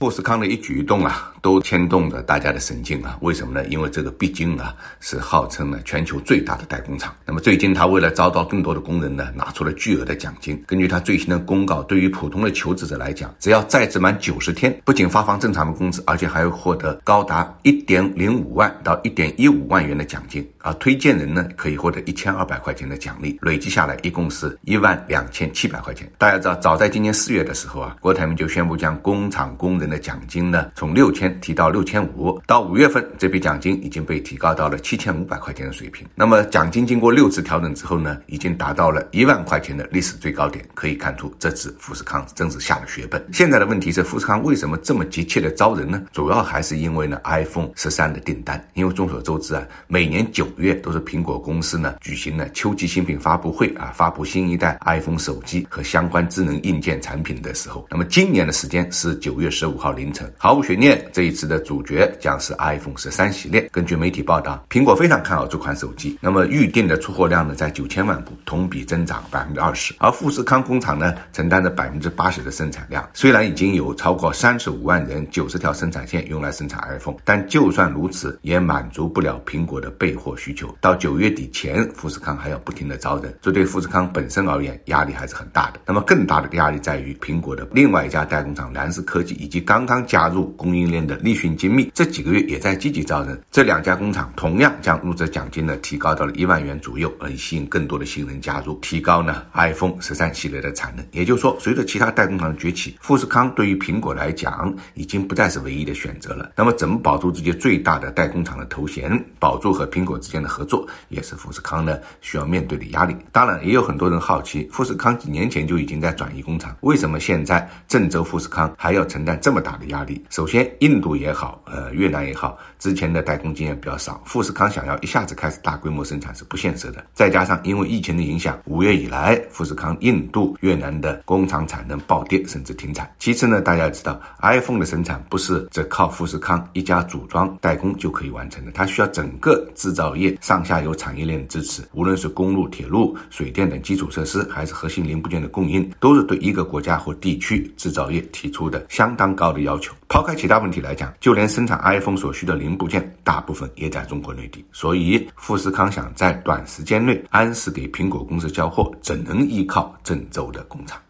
富士康的一举一动啊，都牵动着大家的神经啊。为什么呢？因为这个毕竟啊，是号称呢全球最大的代工厂。那么最近他为了招到更多的工人呢，拿出了巨额的奖金。根据他最新的公告，对于普通的求职者来讲，只要在职满九十天，不仅发放正常的工资，而且还会获得高达一点零五万到一点一五万元的奖金。而推荐人呢，可以获得一千二百块钱的奖励，累计下来一共是一万两千七百块钱。大家知道，早在今年四月的时候啊，国台铭就宣布将工厂工人的奖金呢，从六千提到六千五，到五月份，这笔奖金已经被提高到了七千五百块钱的水平。那么奖金经过六次调整之后呢，已经达到了一万块钱的历史最高点。可以看出，这次富士康真是下了血本。现在的问题是，富士康为什么这么急切的招人呢？主要还是因为呢，iPhone 十三的订单。因为众所周知啊，每年九月都是苹果公司呢举行了秋季新品发布会啊，发布新一代 iPhone 手机和相关智能硬件产品的时候。那么今年的时间是九月十五号凌晨。毫无悬念，这一次的主角将是 iPhone 十三系列。根据媒体报道，苹果非常看好这款手机。那么预定的出货量呢，在九千万部，同比增长百分之二十。而富士康工厂呢，承担着百分之八十的生产量。虽然已经有超过三十五万人、九十条生产线用来生产 iPhone，但就算如此，也满足不了苹果的备货需求。到九月底前，富士康还要不停的招人，这对富士康本身而言压力还是很大的。那么更大的压力在于苹果的另外一家代工厂蓝思科技以及刚刚加。入供应链的立讯精密这几个月也在积极招人，这两家工厂同样将入职奖金呢提高到了一万元左右，以吸引更多的新人加入，提高呢 iPhone 十三系列的产能。也就是说，随着其他代工厂的崛起，富士康对于苹果来讲已经不再是唯一的选择了。那么，怎么保住自己最大的代工厂的头衔，保住和苹果之间的合作，也是富士康呢需要面对的压力。当然，也有很多人好奇，富士康几年前就已经在转移工厂，为什么现在郑州富士康还要承担这这么大的压力？首先，印度也好，呃，越南也好，之前的代工经验比较少，富士康想要一下子开始大规模生产是不现实的。再加上因为疫情的影响，五月以来，富士康印度、越南的工厂产能暴跌，甚至停产。其次呢，大家知道，iPhone 的生产不是只靠富士康一家组装代工就可以完成的，它需要整个制造业上下游产业链的支持，无论是公路、铁路、水电等基础设施，还是核心零部件的供应，都是对一个国家或地区制造业提出的相当高的要求。抛开其他问题来讲，就连生产 iPhone 所需的零部件，大部分也在中国内地。所以，富士康想在短时间内按时给苹果公司交货，只能依靠郑州的工厂。